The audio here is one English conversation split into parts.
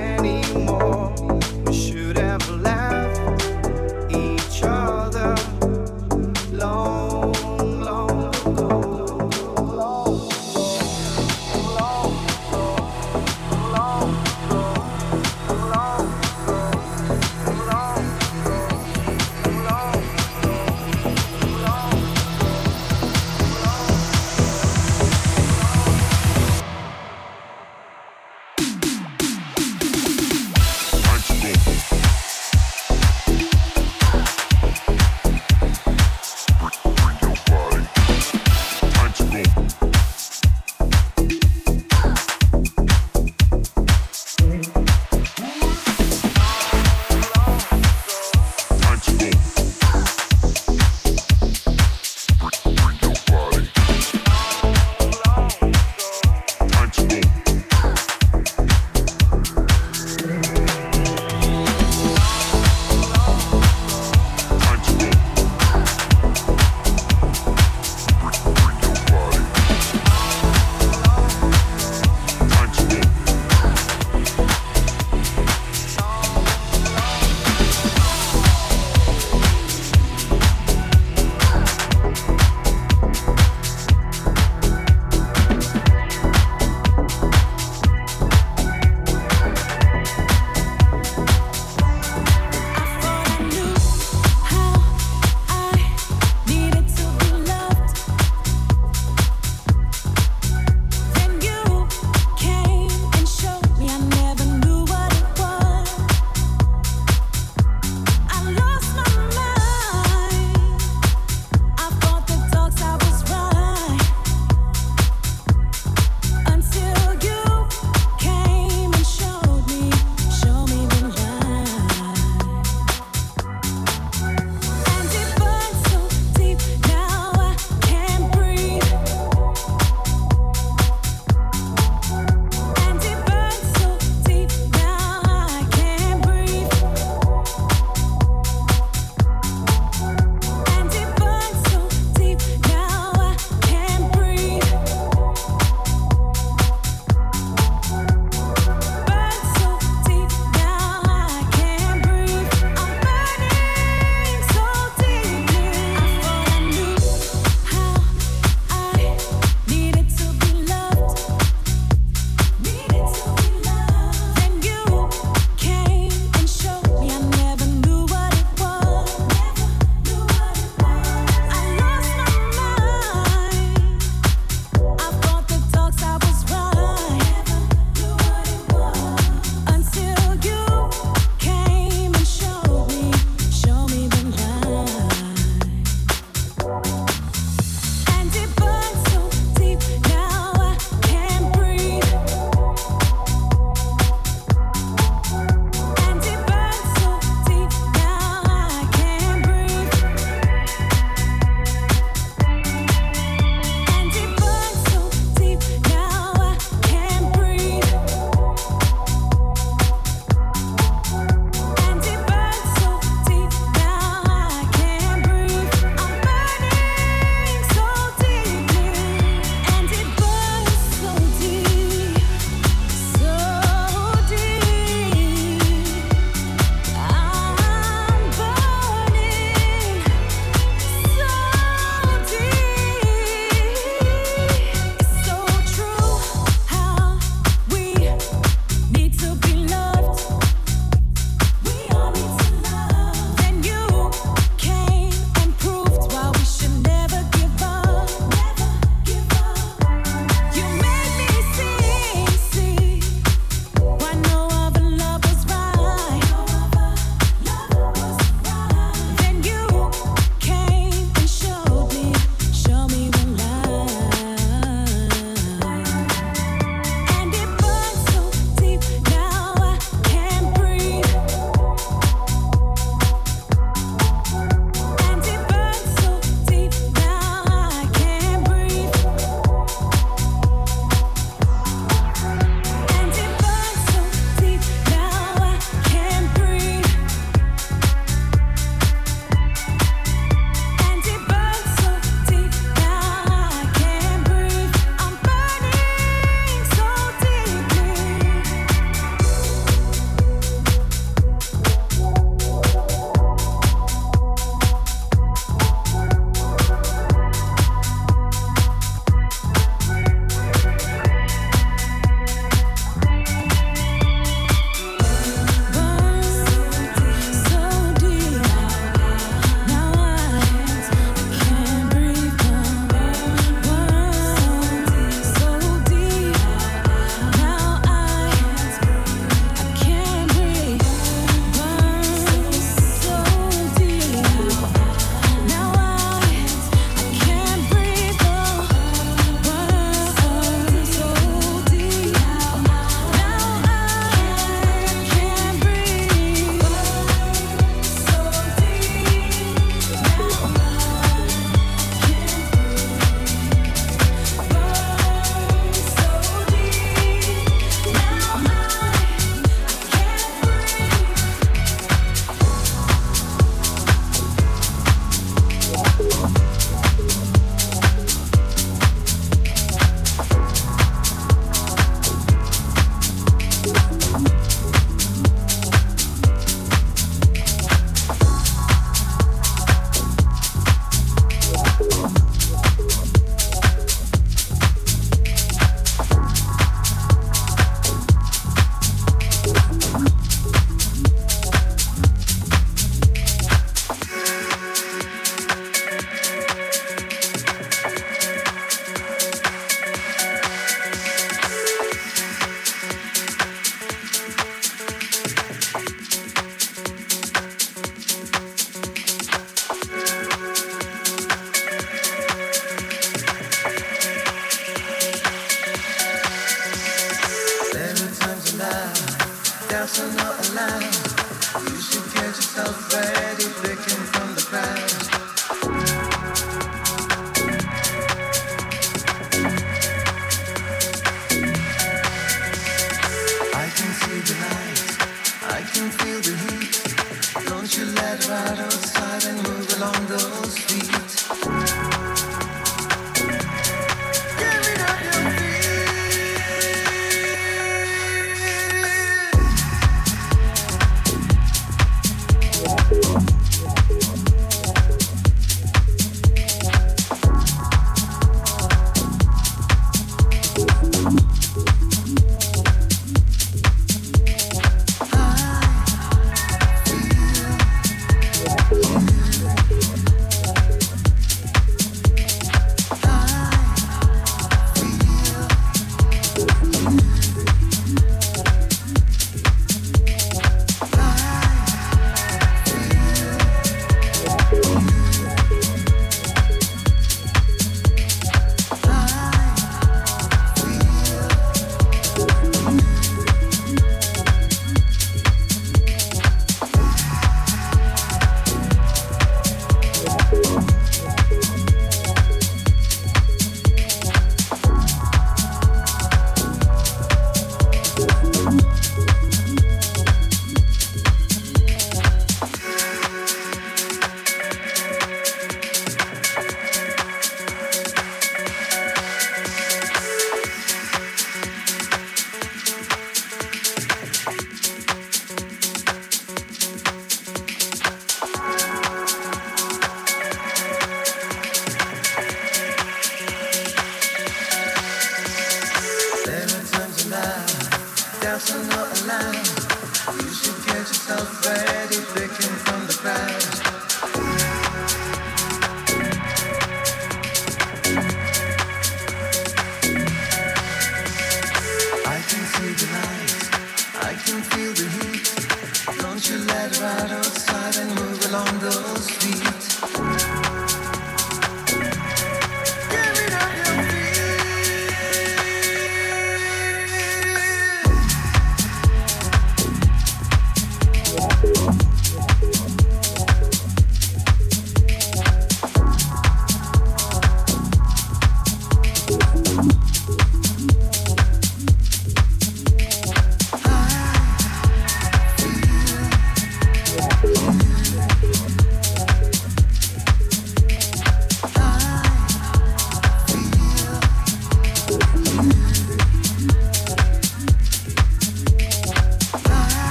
many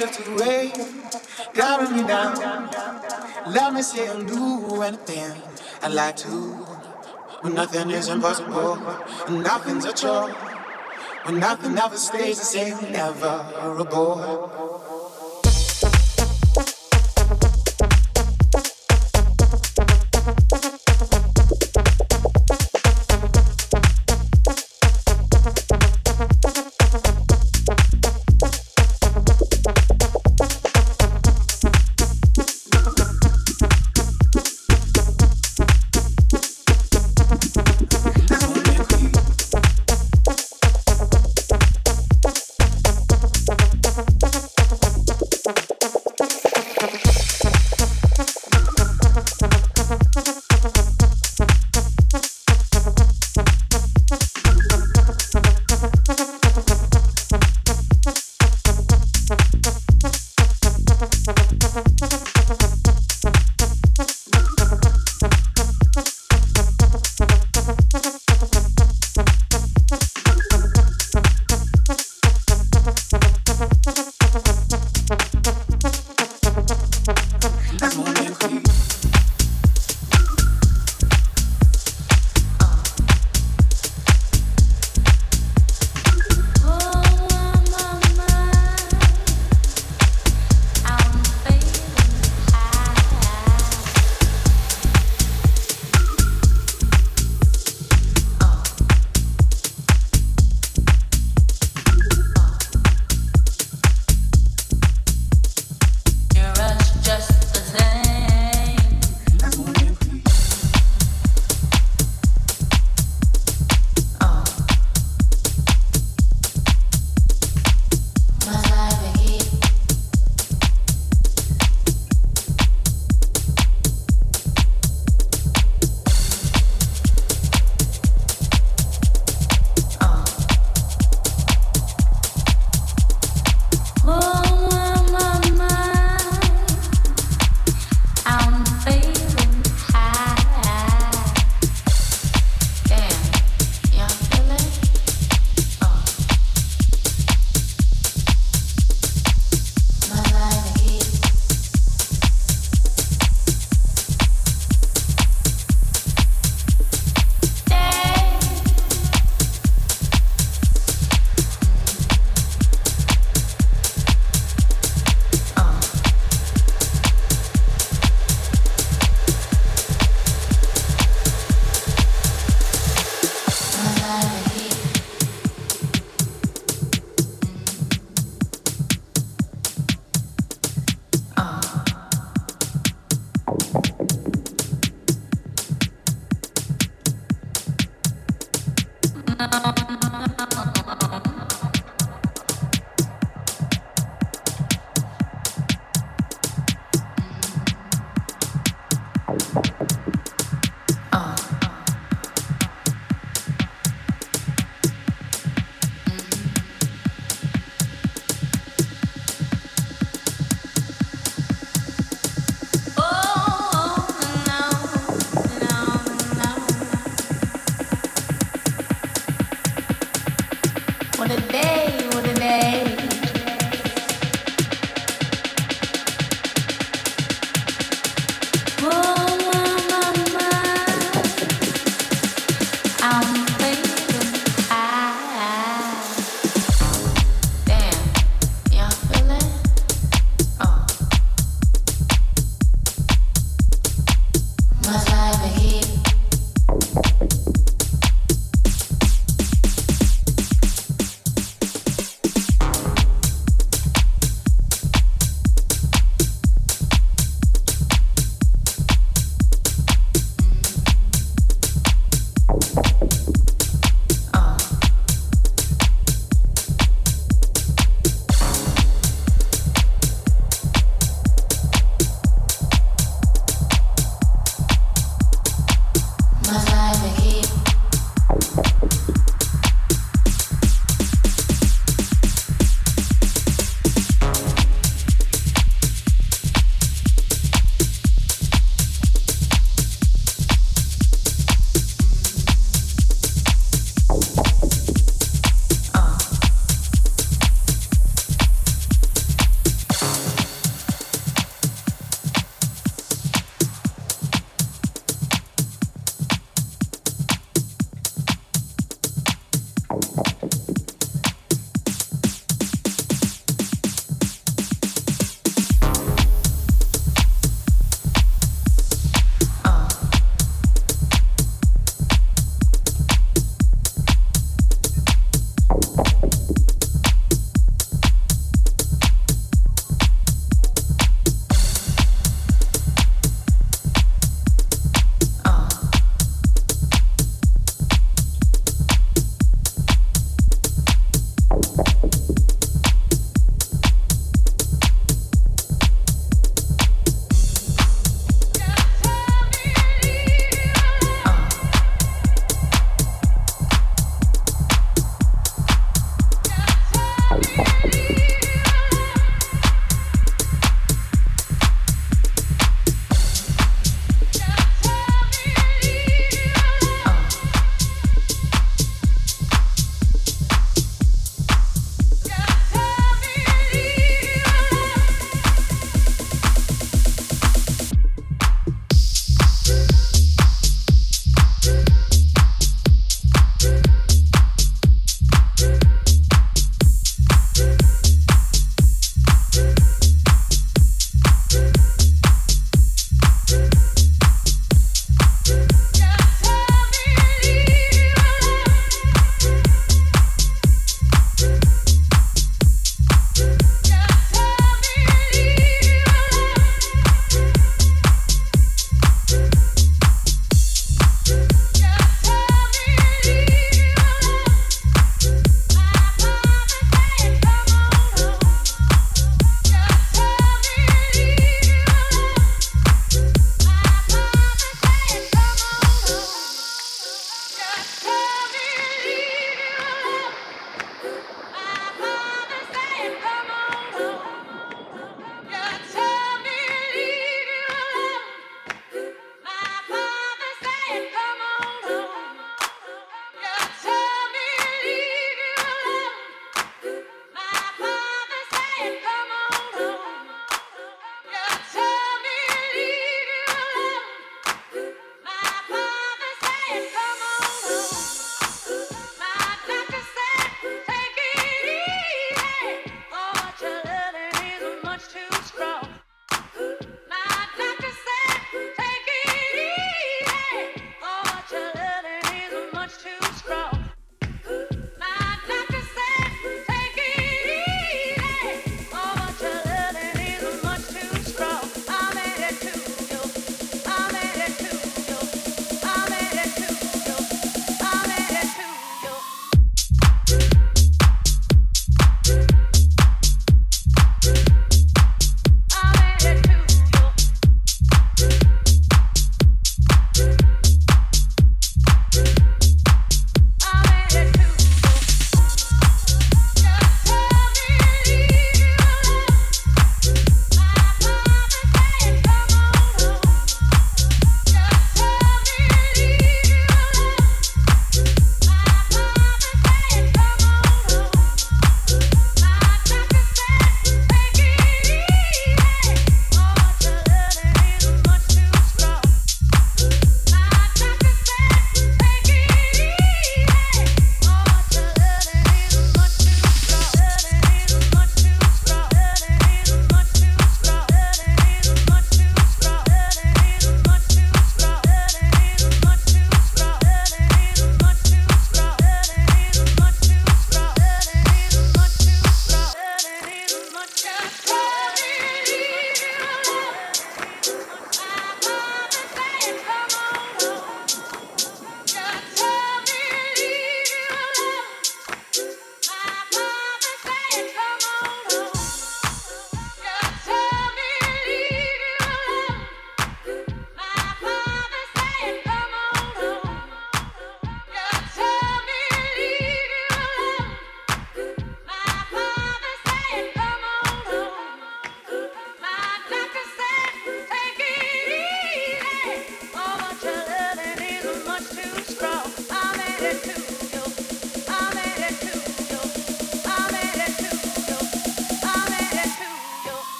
Man will drift away, carry me down. Let me say and do anything I like to. When nothing is impossible, and nothing's a chore. When nothing ever stays the same, never a bore.